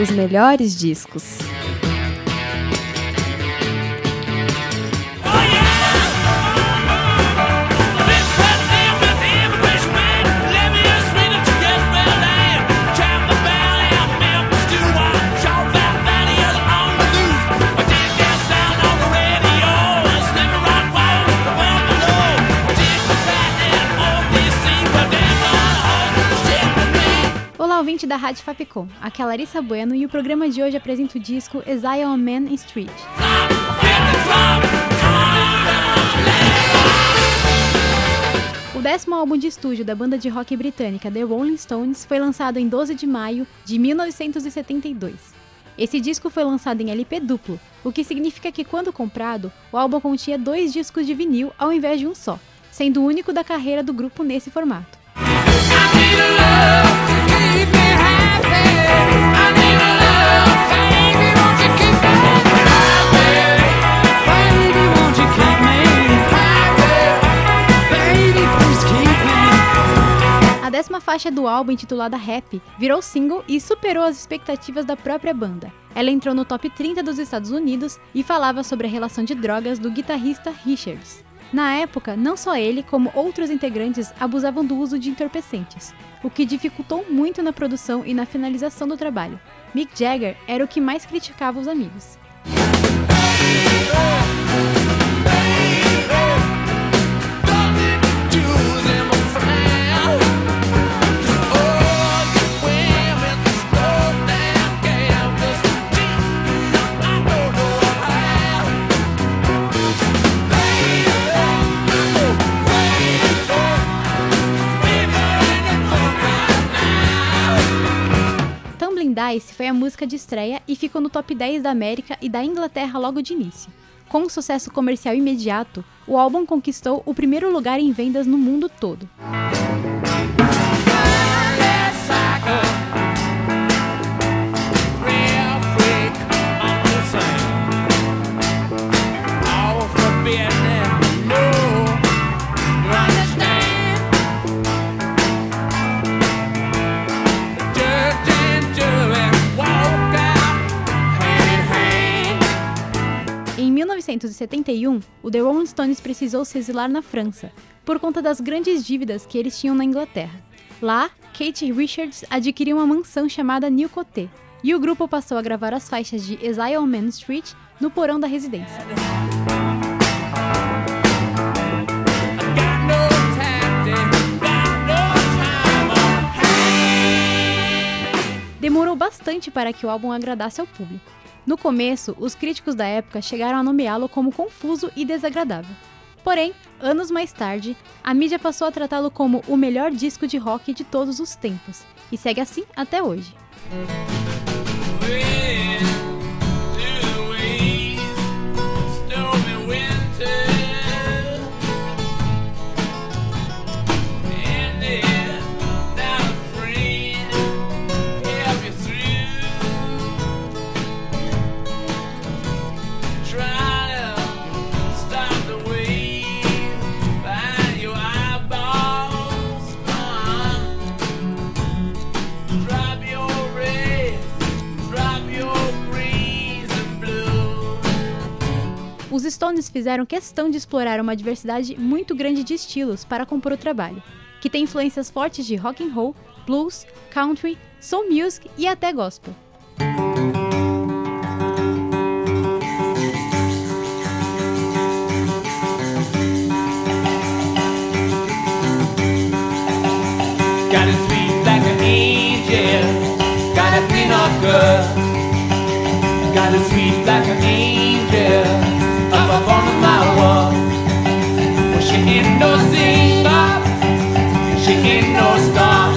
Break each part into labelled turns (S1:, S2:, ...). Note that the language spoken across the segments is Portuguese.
S1: Os melhores discos. Ouvinte da Rádio Fapcom. Aqui é Larissa Bueno e o programa de hoje apresenta o disco Exile on Man Street. O décimo álbum de estúdio da banda de rock britânica The Rolling Stones foi lançado em 12 de maio de 1972. Esse disco foi lançado em LP duplo, o que significa que, quando comprado, o álbum continha dois discos de vinil ao invés de um só, sendo o único da carreira do grupo nesse formato. Faixa do álbum, intitulada Happy, virou single e superou as expectativas da própria banda. Ela entrou no top 30 dos Estados Unidos e falava sobre a relação de drogas do guitarrista Richards. Na época, não só ele, como outros integrantes abusavam do uso de entorpecentes, o que dificultou muito na produção e na finalização do trabalho. Mick Jagger era o que mais criticava os amigos. Dice foi a música de estreia e ficou no top 10 da América e da Inglaterra logo de início. Com um sucesso comercial imediato, o álbum conquistou o primeiro lugar em vendas no mundo todo. Em 1971, o The Rolling Stones precisou se exilar na França, por conta das grandes dívidas que eles tinham na Inglaterra. Lá, Kate Richards adquiriu uma mansão chamada New Coté, e o grupo passou a gravar as faixas de Exile on Main Street no porão da residência. Demorou bastante para que o álbum agradasse ao público. No começo, os críticos da época chegaram a nomeá-lo como confuso e desagradável. Porém, anos mais tarde, a mídia passou a tratá-lo como o melhor disco de rock de todos os tempos, e segue assim até hoje. Os Stones fizeram questão de explorar uma diversidade muito grande de estilos para compor o trabalho, que tem influências fortes de rock and roll, blues, country, soul music e até gospel.
S2: Sweet like an angel, up on my wall. Well, she ain't no she ain't no star,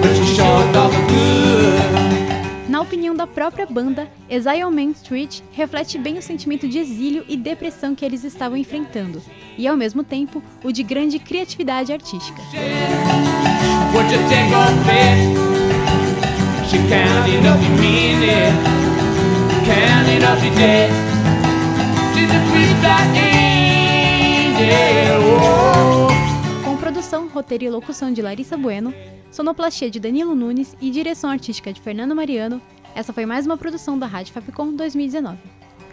S2: but she good.
S1: Na opinião da própria banda, Exile on Main Street reflete bem o sentimento de exílio e depressão que eles estavam enfrentando, e ao mesmo tempo o de grande criatividade artística.
S2: She.
S1: Com produção, roteiro e locução de Larissa Bueno, sonoplastia de Danilo Nunes e direção artística de Fernando Mariano, essa foi mais uma produção da Rádio Fapcom 2019.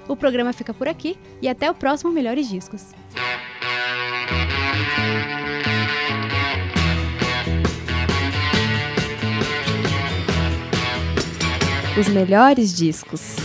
S1: O programa fica por aqui e até o próximo Melhores Discos.
S3: Os melhores discos.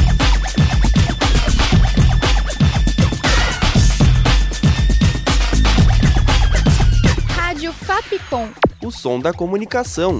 S4: Som da comunicação.